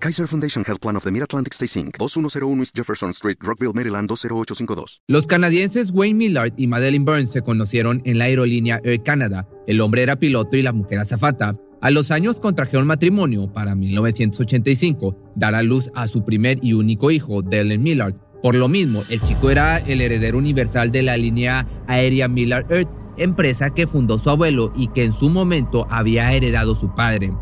Kaiser Foundation Health Plan of the Mid-Atlantic Stay Inc., 2101 East Jefferson Street, Rockville, Maryland 20852. Los canadienses Wayne Millard y Madeleine Burns se conocieron en la aerolínea Air Canada. El hombre era piloto y la mujer azafata. A los años contrajeron matrimonio para 1985, dar a luz a su primer y único hijo, Dylan Millard. Por lo mismo, el chico era el heredero universal de la línea aérea Millard Earth, empresa que fundó su abuelo y que en su momento había heredado su padre.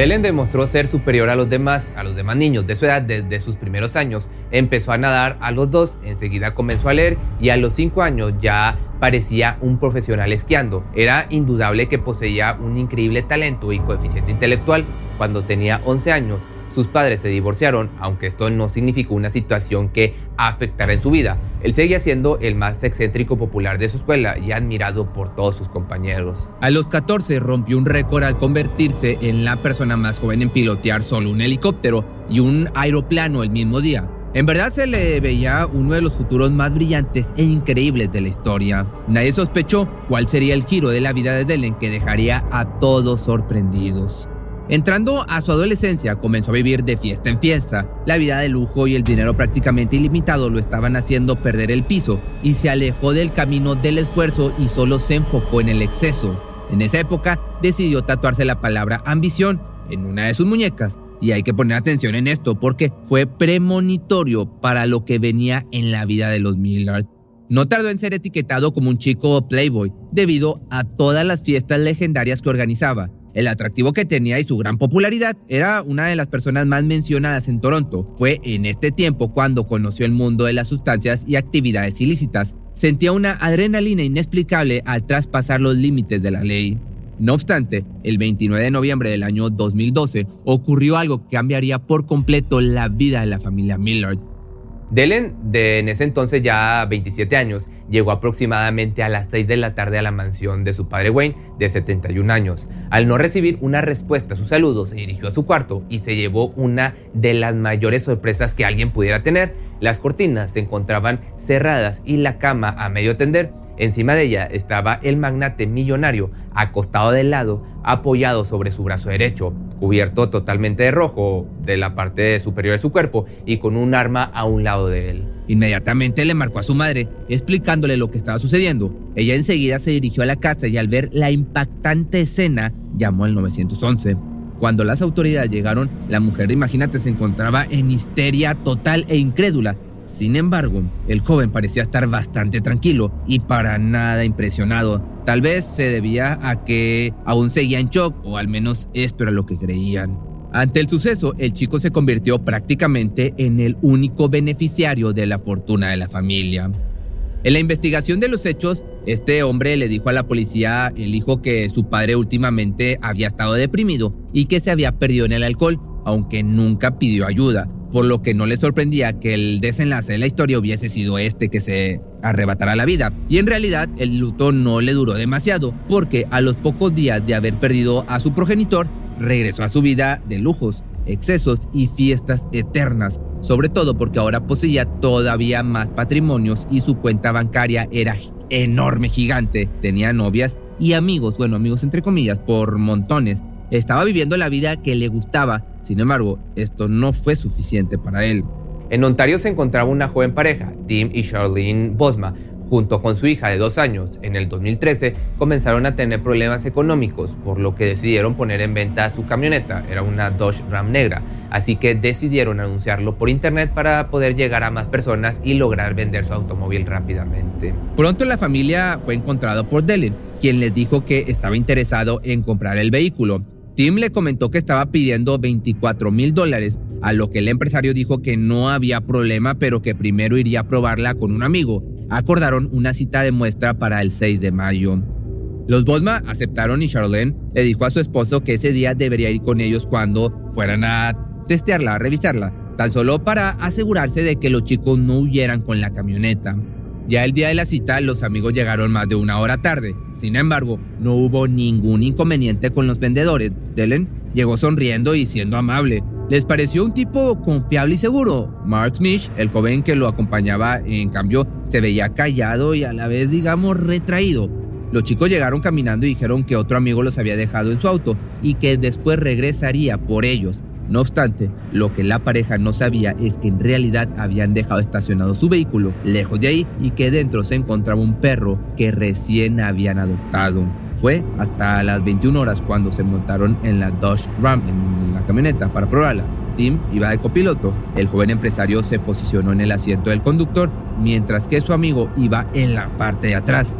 Delen demostró ser superior a los demás, a los demás niños de su edad desde sus primeros años. Empezó a nadar a los dos, enseguida comenzó a leer y a los cinco años ya parecía un profesional esquiando. Era indudable que poseía un increíble talento y coeficiente intelectual. Cuando tenía 11 años, sus padres se divorciaron, aunque esto no significó una situación que afectara en su vida. Él seguía siendo el más excéntrico popular de su escuela y admirado por todos sus compañeros. A los 14 rompió un récord al convertirse en la persona más joven en pilotear solo un helicóptero y un aeroplano el mismo día. En verdad se le veía uno de los futuros más brillantes e increíbles de la historia. Nadie sospechó cuál sería el giro de la vida de Delen que dejaría a todos sorprendidos. Entrando a su adolescencia, comenzó a vivir de fiesta en fiesta. La vida de lujo y el dinero prácticamente ilimitado lo estaban haciendo perder el piso y se alejó del camino del esfuerzo y solo se enfocó en el exceso. En esa época decidió tatuarse la palabra ambición en una de sus muñecas. Y hay que poner atención en esto porque fue premonitorio para lo que venía en la vida de los Millard. No tardó en ser etiquetado como un chico playboy debido a todas las fiestas legendarias que organizaba el atractivo que tenía y su gran popularidad era una de las personas más mencionadas en Toronto. Fue en este tiempo cuando conoció el mundo de las sustancias y actividades ilícitas. Sentía una adrenalina inexplicable al traspasar los límites de la ley. No obstante, el 29 de noviembre del año 2012 ocurrió algo que cambiaría por completo la vida de la familia Millard. Delen, de en ese entonces ya 27 años, llegó aproximadamente a las 6 de la tarde a la mansión de su padre Wayne, de 71 años. Al no recibir una respuesta a sus saludos, se dirigió a su cuarto y se llevó una de las mayores sorpresas que alguien pudiera tener. Las cortinas se encontraban cerradas y la cama a medio tender. Encima de ella estaba el magnate millonario, acostado de lado, apoyado sobre su brazo derecho, cubierto totalmente de rojo de la parte superior de su cuerpo y con un arma a un lado de él. Inmediatamente le marcó a su madre, explicándole lo que estaba sucediendo. Ella enseguida se dirigió a la casa y al ver la impactante escena, llamó al 911. Cuando las autoridades llegaron, la mujer, imagínate, se encontraba en histeria total e incrédula sin embargo, el joven parecía estar bastante tranquilo y para nada impresionado. Tal vez se debía a que aún seguía en shock, o al menos esto era lo que creían. Ante el suceso, el chico se convirtió prácticamente en el único beneficiario de la fortuna de la familia. En la investigación de los hechos, este hombre le dijo a la policía el hijo que su padre últimamente había estado deprimido y que se había perdido en el alcohol, aunque nunca pidió ayuda por lo que no le sorprendía que el desenlace de la historia hubiese sido este que se arrebatara la vida. Y en realidad el luto no le duró demasiado, porque a los pocos días de haber perdido a su progenitor, regresó a su vida de lujos, excesos y fiestas eternas, sobre todo porque ahora poseía todavía más patrimonios y su cuenta bancaria era enorme, gigante. Tenía novias y amigos, bueno, amigos entre comillas, por montones. Estaba viviendo la vida que le gustaba sin embargo, esto no fue suficiente para él. En Ontario se encontraba una joven pareja, Tim y Charlene Bosma, junto con su hija de dos años. En el 2013 comenzaron a tener problemas económicos, por lo que decidieron poner en venta su camioneta. Era una Dodge Ram negra, así que decidieron anunciarlo por internet para poder llegar a más personas y lograr vender su automóvil rápidamente. Pronto la familia fue encontrada por Dellen, quien les dijo que estaba interesado en comprar el vehículo. Tim le comentó que estaba pidiendo 24 mil dólares, a lo que el empresario dijo que no había problema, pero que primero iría a probarla con un amigo. Acordaron una cita de muestra para el 6 de mayo. Los Bosma aceptaron y Charlene le dijo a su esposo que ese día debería ir con ellos cuando fueran a testearla, revisarla, tan solo para asegurarse de que los chicos no huyeran con la camioneta. Ya el día de la cita, los amigos llegaron más de una hora tarde. Sin embargo, no hubo ningún inconveniente con los vendedores. Dellen llegó sonriendo y siendo amable. Les pareció un tipo confiable y seguro. Mark Smith, el joven que lo acompañaba, en cambio, se veía callado y a la vez, digamos, retraído. Los chicos llegaron caminando y dijeron que otro amigo los había dejado en su auto y que después regresaría por ellos. No obstante, lo que la pareja no sabía es que en realidad habían dejado estacionado su vehículo lejos de ahí y que dentro se encontraba un perro que recién habían adoptado. Fue hasta las 21 horas cuando se montaron en la Dodge Ram, en la camioneta, para probarla. Tim iba de copiloto. El joven empresario se posicionó en el asiento del conductor, mientras que su amigo iba en la parte de atrás.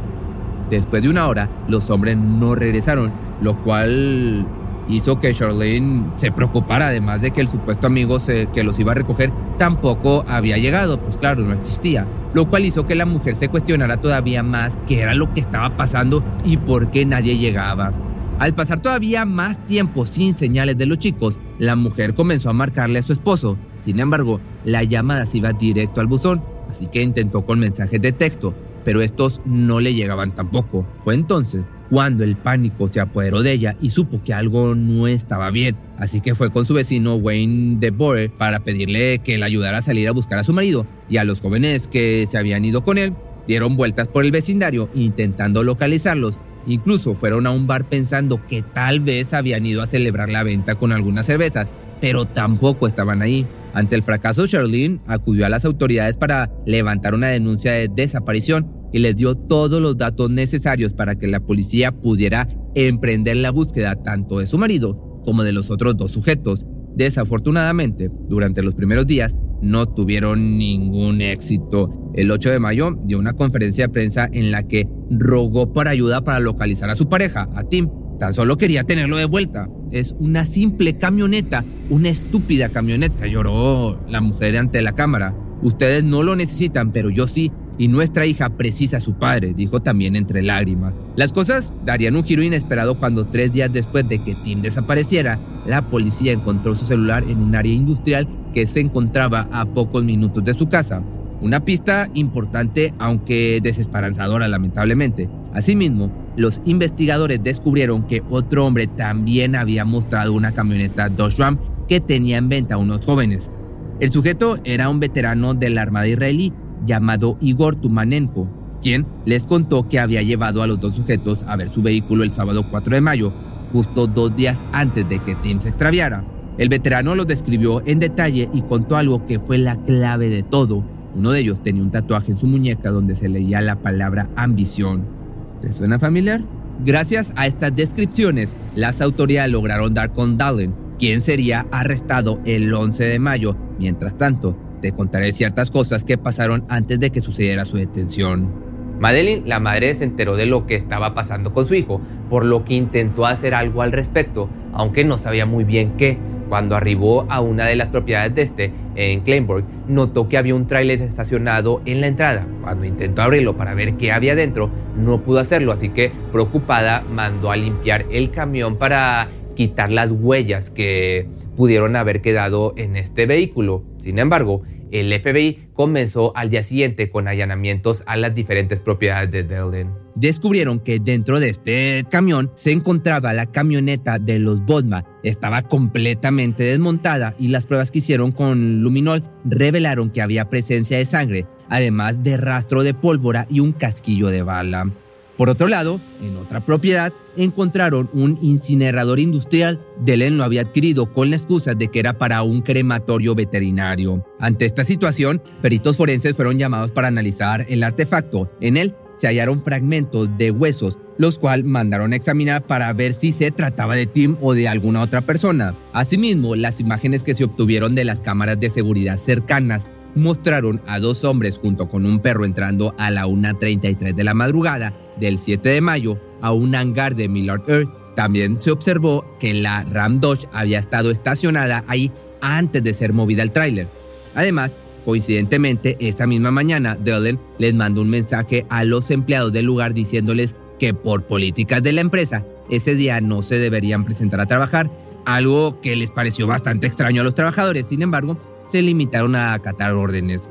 Después de una hora, los hombres no regresaron, lo cual hizo que Charlene se preocupara, además de que el supuesto amigo que los iba a recoger tampoco había llegado, pues claro, no existía, lo cual hizo que la mujer se cuestionara todavía más qué era lo que estaba pasando y por qué nadie llegaba. Al pasar todavía más tiempo sin señales de los chicos, la mujer comenzó a marcarle a su esposo. Sin embargo, la llamada se iba directo al buzón, así que intentó con mensajes de texto, pero estos no le llegaban tampoco. Fue entonces cuando el pánico se apoderó de ella y supo que algo no estaba bien. Así que fue con su vecino Wayne DeBoer para pedirle que le ayudara a salir a buscar a su marido y a los jóvenes que se habían ido con él. Dieron vueltas por el vecindario intentando localizarlos. Incluso fueron a un bar pensando que tal vez habían ido a celebrar la venta con algunas cervezas, pero tampoco estaban ahí. Ante el fracaso, Charlene acudió a las autoridades para levantar una denuncia de desaparición y les dio todos los datos necesarios para que la policía pudiera emprender la búsqueda tanto de su marido como de los otros dos sujetos. Desafortunadamente, durante los primeros días no tuvieron ningún éxito. El 8 de mayo dio una conferencia de prensa en la que rogó por ayuda para localizar a su pareja, a Tim. Tan solo quería tenerlo de vuelta. Es una simple camioneta, una estúpida camioneta, lloró la mujer ante la cámara. Ustedes no lo necesitan, pero yo sí, y nuestra hija precisa a su padre, dijo también entre lágrimas. Las cosas darían un giro inesperado cuando tres días después de que Tim desapareciera, la policía encontró su celular en un área industrial que se encontraba a pocos minutos de su casa. Una pista importante aunque desesperanzadora lamentablemente. Asimismo, los investigadores descubrieron que otro hombre también había mostrado una camioneta Dodge Ram que tenía en venta a unos jóvenes. El sujeto era un veterano de la Armada israelí llamado Igor Tumanenko, quien les contó que había llevado a los dos sujetos a ver su vehículo el sábado 4 de mayo, justo dos días antes de que Tim se extraviara. El veterano los describió en detalle y contó algo que fue la clave de todo. Uno de ellos tenía un tatuaje en su muñeca donde se leía la palabra ambición. ¿Te suena familiar? Gracias a estas descripciones, las autoridades lograron dar con Dallin, quien sería arrestado el 11 de mayo. Mientras tanto, te contaré ciertas cosas que pasaron antes de que sucediera su detención. Madeline, la madre, se enteró de lo que estaba pasando con su hijo, por lo que intentó hacer algo al respecto, aunque no sabía muy bien qué. Cuando arribó a una de las propiedades de este, en Kleinburg, notó que había un tráiler estacionado en la entrada. Cuando intentó abrirlo para ver qué había dentro, no pudo hacerlo, así que preocupada mandó a limpiar el camión para quitar las huellas que pudieron haber quedado en este vehículo. Sin embargo, el FBI comenzó al día siguiente con allanamientos a las diferentes propiedades de Delden. Descubrieron que dentro de este camión se encontraba la camioneta de los Bodma. Estaba completamente desmontada y las pruebas que hicieron con luminol revelaron que había presencia de sangre, además de rastro de pólvora y un casquillo de bala. Por otro lado, en otra propiedad, encontraron un incinerador industrial. Delen lo había adquirido con la excusa de que era para un crematorio veterinario. Ante esta situación, peritos forenses fueron llamados para analizar el artefacto. En él se hallaron fragmentos de huesos, los cuales mandaron a examinar para ver si se trataba de Tim o de alguna otra persona. Asimismo, las imágenes que se obtuvieron de las cámaras de seguridad cercanas mostraron a dos hombres junto con un perro entrando a la 1.33 de la madrugada del 7 de mayo a un hangar de Millard Earth. También se observó que la Ram Dodge había estado estacionada ahí antes de ser movida al tráiler. Además, coincidentemente, esa misma mañana, Dellen les mandó un mensaje a los empleados del lugar diciéndoles que por políticas de la empresa, ese día no se deberían presentar a trabajar algo que les pareció bastante extraño a los trabajadores. Sin embargo, se limitaron a acatar órdenes.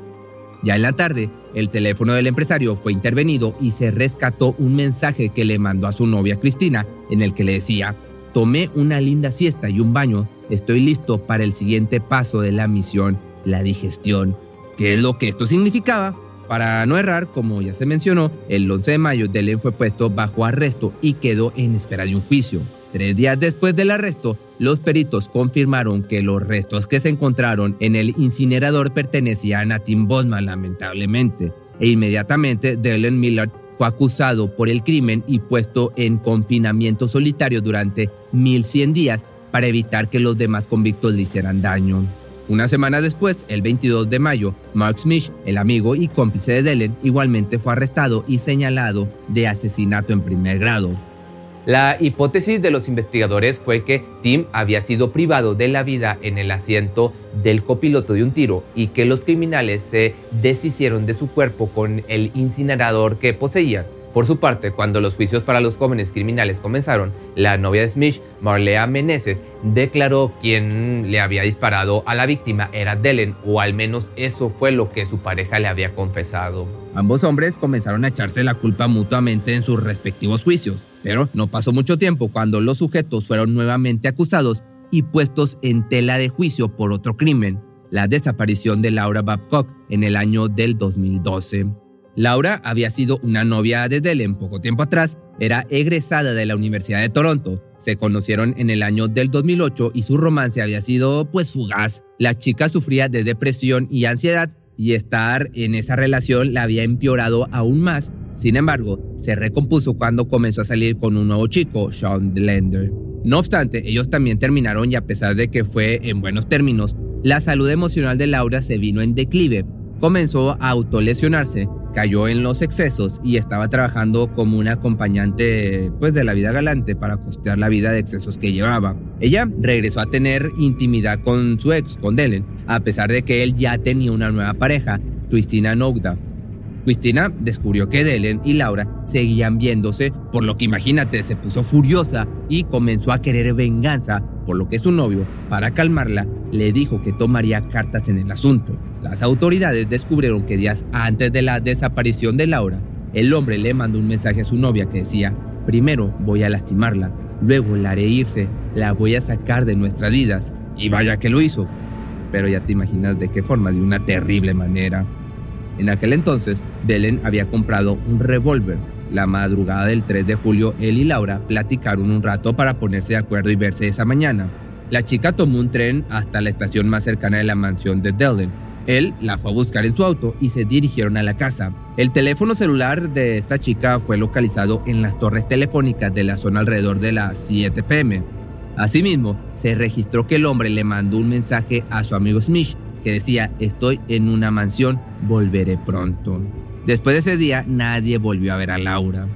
Ya en la tarde, el teléfono del empresario fue intervenido y se rescató un mensaje que le mandó a su novia Cristina, en el que le decía, tomé una linda siesta y un baño, estoy listo para el siguiente paso de la misión, la digestión. ¿Qué es lo que esto significaba? Para no errar, como ya se mencionó, el 11 de mayo Delen fue puesto bajo arresto y quedó en espera de un juicio. Tres días después del arresto, los peritos confirmaron que los restos que se encontraron en el incinerador pertenecían a Tim Bosman, lamentablemente, e inmediatamente Dylan Millard fue acusado por el crimen y puesto en confinamiento solitario durante 1100 días para evitar que los demás convictos le hicieran daño. Una semana después, el 22 de mayo, Mark Smith, el amigo y cómplice de Dellen, igualmente fue arrestado y señalado de asesinato en primer grado. La hipótesis de los investigadores fue que Tim había sido privado de la vida en el asiento del copiloto de un tiro y que los criminales se deshicieron de su cuerpo con el incinerador que poseían. Por su parte, cuando los juicios para los jóvenes criminales comenzaron, la novia de Smith, Marlea Meneses, declaró quien le había disparado a la víctima era Dellen, o al menos eso fue lo que su pareja le había confesado. Ambos hombres comenzaron a echarse la culpa mutuamente en sus respectivos juicios, pero no pasó mucho tiempo cuando los sujetos fueron nuevamente acusados y puestos en tela de juicio por otro crimen, la desaparición de Laura Babcock en el año del 2012. Laura había sido una novia de Dellen poco tiempo atrás, era egresada de la Universidad de Toronto. Se conocieron en el año del 2008 y su romance había sido pues fugaz. La chica sufría de depresión y ansiedad y estar en esa relación la había empeorado aún más. Sin embargo, se recompuso cuando comenzó a salir con un nuevo chico, Sean Lender. No obstante, ellos también terminaron y a pesar de que fue en buenos términos, la salud emocional de Laura se vino en declive. Comenzó a autolesionarse cayó en los excesos y estaba trabajando como una acompañante pues de la vida galante para costear la vida de excesos que llevaba. Ella regresó a tener intimidad con su ex, con Delen, a pesar de que él ya tenía una nueva pareja, Cristina Nogda. Cristina descubrió que Delen y Laura seguían viéndose, por lo que imagínate, se puso furiosa y comenzó a querer venganza, por lo que su novio, para calmarla, le dijo que tomaría cartas en el asunto. Las autoridades descubrieron que días antes de la desaparición de Laura, el hombre le mandó un mensaje a su novia que decía, primero voy a lastimarla, luego la haré irse, la voy a sacar de nuestras vidas. Y vaya que lo hizo. Pero ya te imaginas de qué forma, de una terrible manera. En aquel entonces, Delen había comprado un revólver. La madrugada del 3 de julio, él y Laura platicaron un rato para ponerse de acuerdo y verse esa mañana. La chica tomó un tren hasta la estación más cercana de la mansión de Delen él la fue a buscar en su auto y se dirigieron a la casa. El teléfono celular de esta chica fue localizado en las torres telefónicas de la zona alrededor de las 7 pm. Asimismo, se registró que el hombre le mandó un mensaje a su amigo Smith que decía, estoy en una mansión, volveré pronto. Después de ese día, nadie volvió a ver a Laura.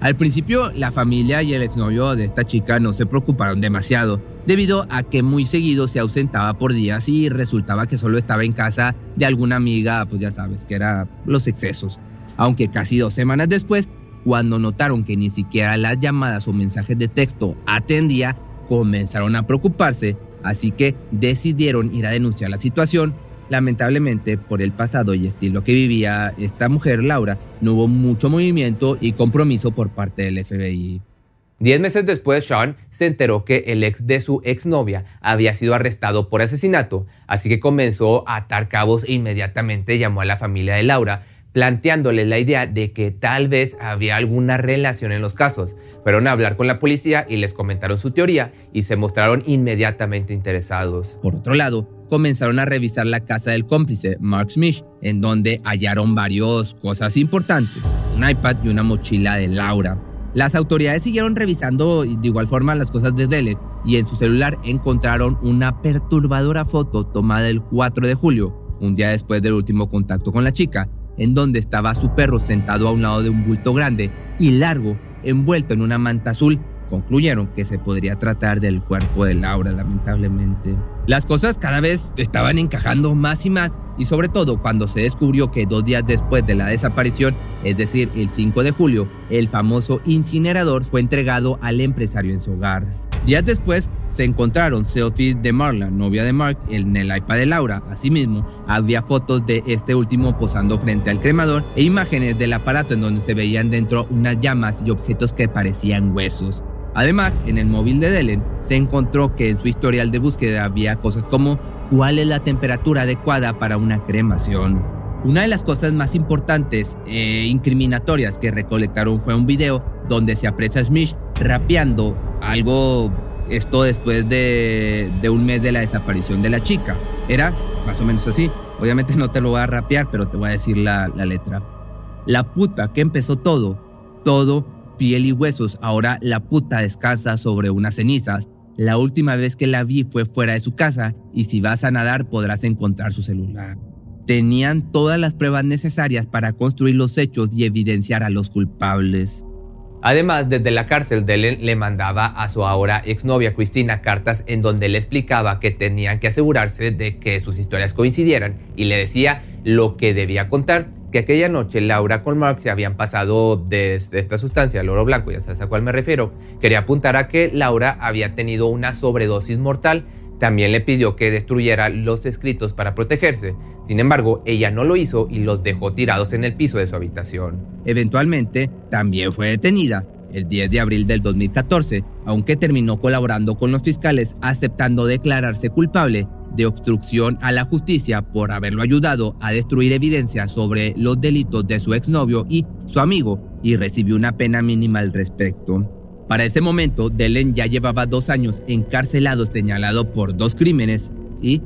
Al principio, la familia y el exnovio de esta chica no se preocuparon demasiado, debido a que muy seguido se ausentaba por días y resultaba que solo estaba en casa de alguna amiga, pues ya sabes, que era los excesos. Aunque casi dos semanas después, cuando notaron que ni siquiera las llamadas o mensajes de texto atendía, comenzaron a preocuparse, así que decidieron ir a denunciar la situación. Lamentablemente, por el pasado y estilo que vivía esta mujer, Laura, no hubo mucho movimiento y compromiso por parte del FBI. Diez meses después, Sean se enteró que el ex de su exnovia había sido arrestado por asesinato, así que comenzó a atar cabos e inmediatamente llamó a la familia de Laura, planteándole la idea de que tal vez había alguna relación en los casos. Fueron a hablar con la policía y les comentaron su teoría y se mostraron inmediatamente interesados. Por otro lado, comenzaron a revisar la casa del cómplice, Mark Smith, en donde hallaron varias cosas importantes, un iPad y una mochila de Laura. Las autoridades siguieron revisando de igual forma las cosas de Dele y en su celular encontraron una perturbadora foto tomada el 4 de julio, un día después del último contacto con la chica, en donde estaba su perro sentado a un lado de un bulto grande y largo, envuelto en una manta azul. Concluyeron que se podría tratar del cuerpo de Laura, lamentablemente. Las cosas cada vez estaban encajando más y más y sobre todo cuando se descubrió que dos días después de la desaparición, es decir, el 5 de julio, el famoso incinerador fue entregado al empresario en su hogar. Días después se encontraron selfies de Marla, novia de Mark, en el iPad de Laura. Asimismo, había fotos de este último posando frente al cremador e imágenes del aparato en donde se veían dentro unas llamas y objetos que parecían huesos. Además, en el móvil de Dellen se encontró que en su historial de búsqueda había cosas como cuál es la temperatura adecuada para una cremación. Una de las cosas más importantes e incriminatorias que recolectaron fue un video donde se aprecia a Smith rapeando algo, esto después de, de un mes de la desaparición de la chica. Era más o menos así. Obviamente no te lo voy a rapear, pero te voy a decir la, la letra. La puta que empezó todo, todo piel y huesos, ahora la puta descansa sobre unas cenizas. La última vez que la vi fue fuera de su casa y si vas a nadar podrás encontrar su celular. Tenían todas las pruebas necesarias para construir los hechos y evidenciar a los culpables. Además, desde la cárcel, Dellen le mandaba a su ahora exnovia Cristina cartas en donde le explicaba que tenían que asegurarse de que sus historias coincidieran y le decía lo que debía contar, que aquella noche Laura con Mark se habían pasado de esta sustancia, el oro blanco, ya sabes a cuál me refiero. Quería apuntar a que Laura había tenido una sobredosis mortal también le pidió que destruyera los escritos para protegerse. Sin embargo, ella no lo hizo y los dejó tirados en el piso de su habitación. Eventualmente, también fue detenida el 10 de abril del 2014, aunque terminó colaborando con los fiscales aceptando declararse culpable de obstrucción a la justicia por haberlo ayudado a destruir evidencia sobre los delitos de su exnovio y su amigo y recibió una pena mínima al respecto. Para ese momento, Delen ya llevaba dos años encarcelado señalado por dos crímenes y,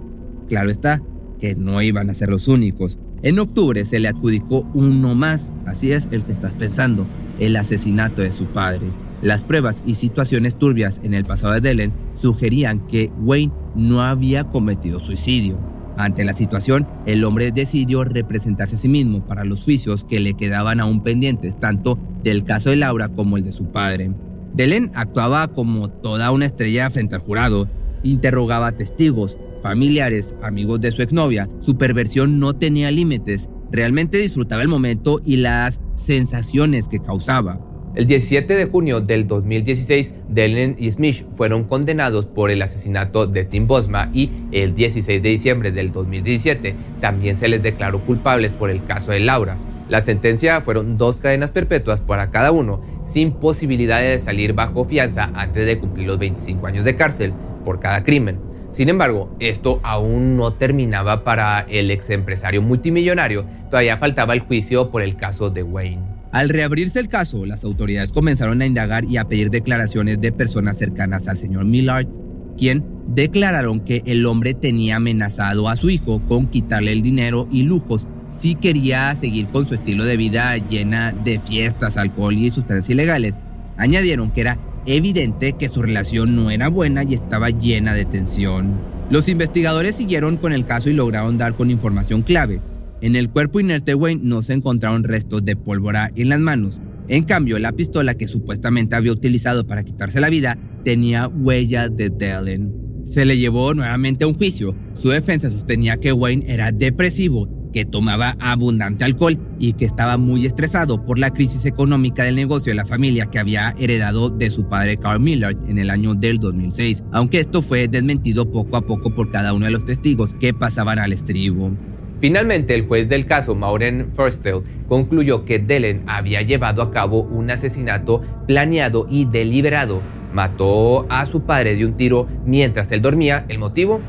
claro está, que no iban a ser los únicos. En octubre se le adjudicó uno más, así es el que estás pensando, el asesinato de su padre. Las pruebas y situaciones turbias en el pasado de Delen sugerían que Wayne no había cometido suicidio. Ante la situación, el hombre decidió representarse a sí mismo para los juicios que le quedaban aún pendientes, tanto del caso de Laura como el de su padre. Delen actuaba como toda una estrella frente al jurado, interrogaba testigos, familiares, amigos de su exnovia. Su perversión no tenía límites, realmente disfrutaba el momento y las sensaciones que causaba. El 17 de junio del 2016, Delen y Smith fueron condenados por el asesinato de Tim Bosma y el 16 de diciembre del 2017 también se les declaró culpables por el caso de Laura. La sentencia fueron dos cadenas perpetuas para cada uno, sin posibilidad de salir bajo fianza antes de cumplir los 25 años de cárcel por cada crimen. Sin embargo, esto aún no terminaba para el ex empresario multimillonario, todavía faltaba el juicio por el caso de Wayne. Al reabrirse el caso, las autoridades comenzaron a indagar y a pedir declaraciones de personas cercanas al señor Millard, quien declararon que el hombre tenía amenazado a su hijo con quitarle el dinero y lujos si quería seguir con su estilo de vida llena de fiestas, alcohol y sustancias ilegales. Añadieron que era evidente que su relación no era buena y estaba llena de tensión. Los investigadores siguieron con el caso y lograron dar con información clave. En el cuerpo inerte de Wayne no se encontraron restos de pólvora en las manos. En cambio, la pistola que supuestamente había utilizado para quitarse la vida tenía huellas de Dellen. Se le llevó nuevamente a un juicio. Su defensa sostenía que Wayne era depresivo que tomaba abundante alcohol y que estaba muy estresado por la crisis económica del negocio de la familia que había heredado de su padre Carl Millard en el año del 2006, aunque esto fue desmentido poco a poco por cada uno de los testigos que pasaban al estribo. Finalmente, el juez del caso, Maureen Firstel, concluyó que Dellen había llevado a cabo un asesinato planeado y deliberado. Mató a su padre de un tiro mientras él dormía. ¿El motivo?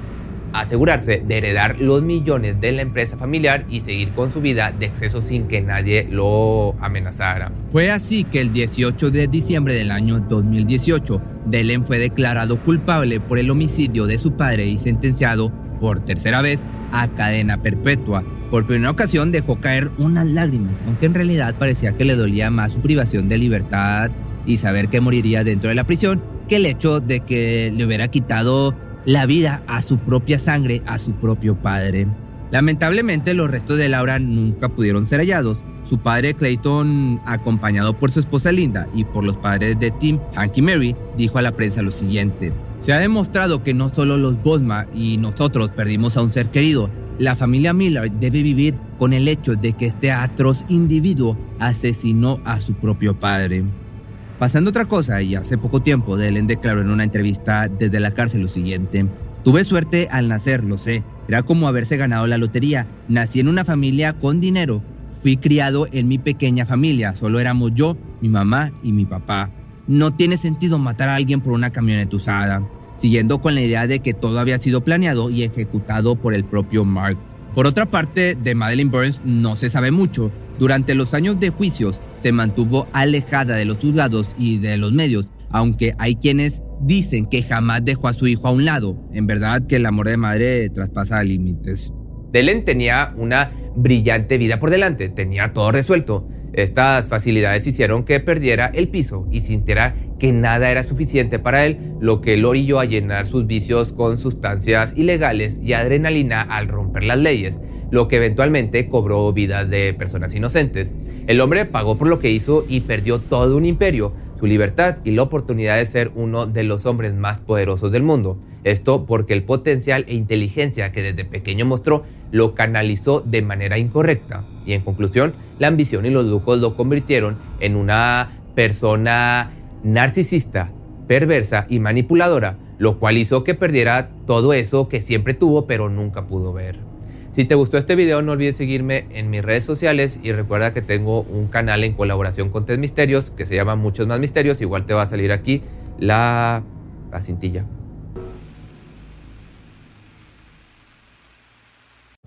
Asegurarse de heredar los millones de la empresa familiar y seguir con su vida de exceso sin que nadie lo amenazara. Fue así que el 18 de diciembre del año 2018, Delen fue declarado culpable por el homicidio de su padre y sentenciado por tercera vez a cadena perpetua. Por primera ocasión dejó caer unas lágrimas, aunque en realidad parecía que le dolía más su privación de libertad y saber que moriría dentro de la prisión que el hecho de que le hubiera quitado la vida a su propia sangre, a su propio padre. Lamentablemente los restos de Laura nunca pudieron ser hallados. Su padre Clayton, acompañado por su esposa Linda y por los padres de Tim, Hank y Mary, dijo a la prensa lo siguiente. Se ha demostrado que no solo los Bosma y nosotros perdimos a un ser querido, la familia Miller debe vivir con el hecho de que este atroz individuo asesinó a su propio padre. Pasando otra cosa, y hace poco tiempo, Delen declaró en una entrevista desde la cárcel lo siguiente. Tuve suerte al nacer, lo sé. Era como haberse ganado la lotería. Nací en una familia con dinero. Fui criado en mi pequeña familia. Solo éramos yo, mi mamá y mi papá. No tiene sentido matar a alguien por una camioneta usada. Siguiendo con la idea de que todo había sido planeado y ejecutado por el propio Mark. Por otra parte, de Madeleine Burns no se sabe mucho. Durante los años de juicios se mantuvo alejada de los juzgados y de los medios, aunque hay quienes dicen que jamás dejó a su hijo a un lado. En verdad que el amor de madre traspasa límites. Delen tenía una brillante vida por delante, tenía todo resuelto. Estas facilidades hicieron que perdiera el piso y sintiera que nada era suficiente para él, lo que lo orilló a llenar sus vicios con sustancias ilegales y adrenalina al romper las leyes, lo que eventualmente cobró vidas de personas inocentes. El hombre pagó por lo que hizo y perdió todo un imperio, su libertad y la oportunidad de ser uno de los hombres más poderosos del mundo. Esto porque el potencial e inteligencia que desde pequeño mostró lo canalizó de manera incorrecta. Y en conclusión, la ambición y los lujos lo convirtieron en una persona narcisista, perversa y manipuladora, lo cual hizo que perdiera todo eso que siempre tuvo pero nunca pudo ver. Si te gustó este video no olvides seguirme en mis redes sociales y recuerda que tengo un canal en colaboración con Test Misterios que se llama Muchos Más Misterios, igual te va a salir aquí la, la cintilla.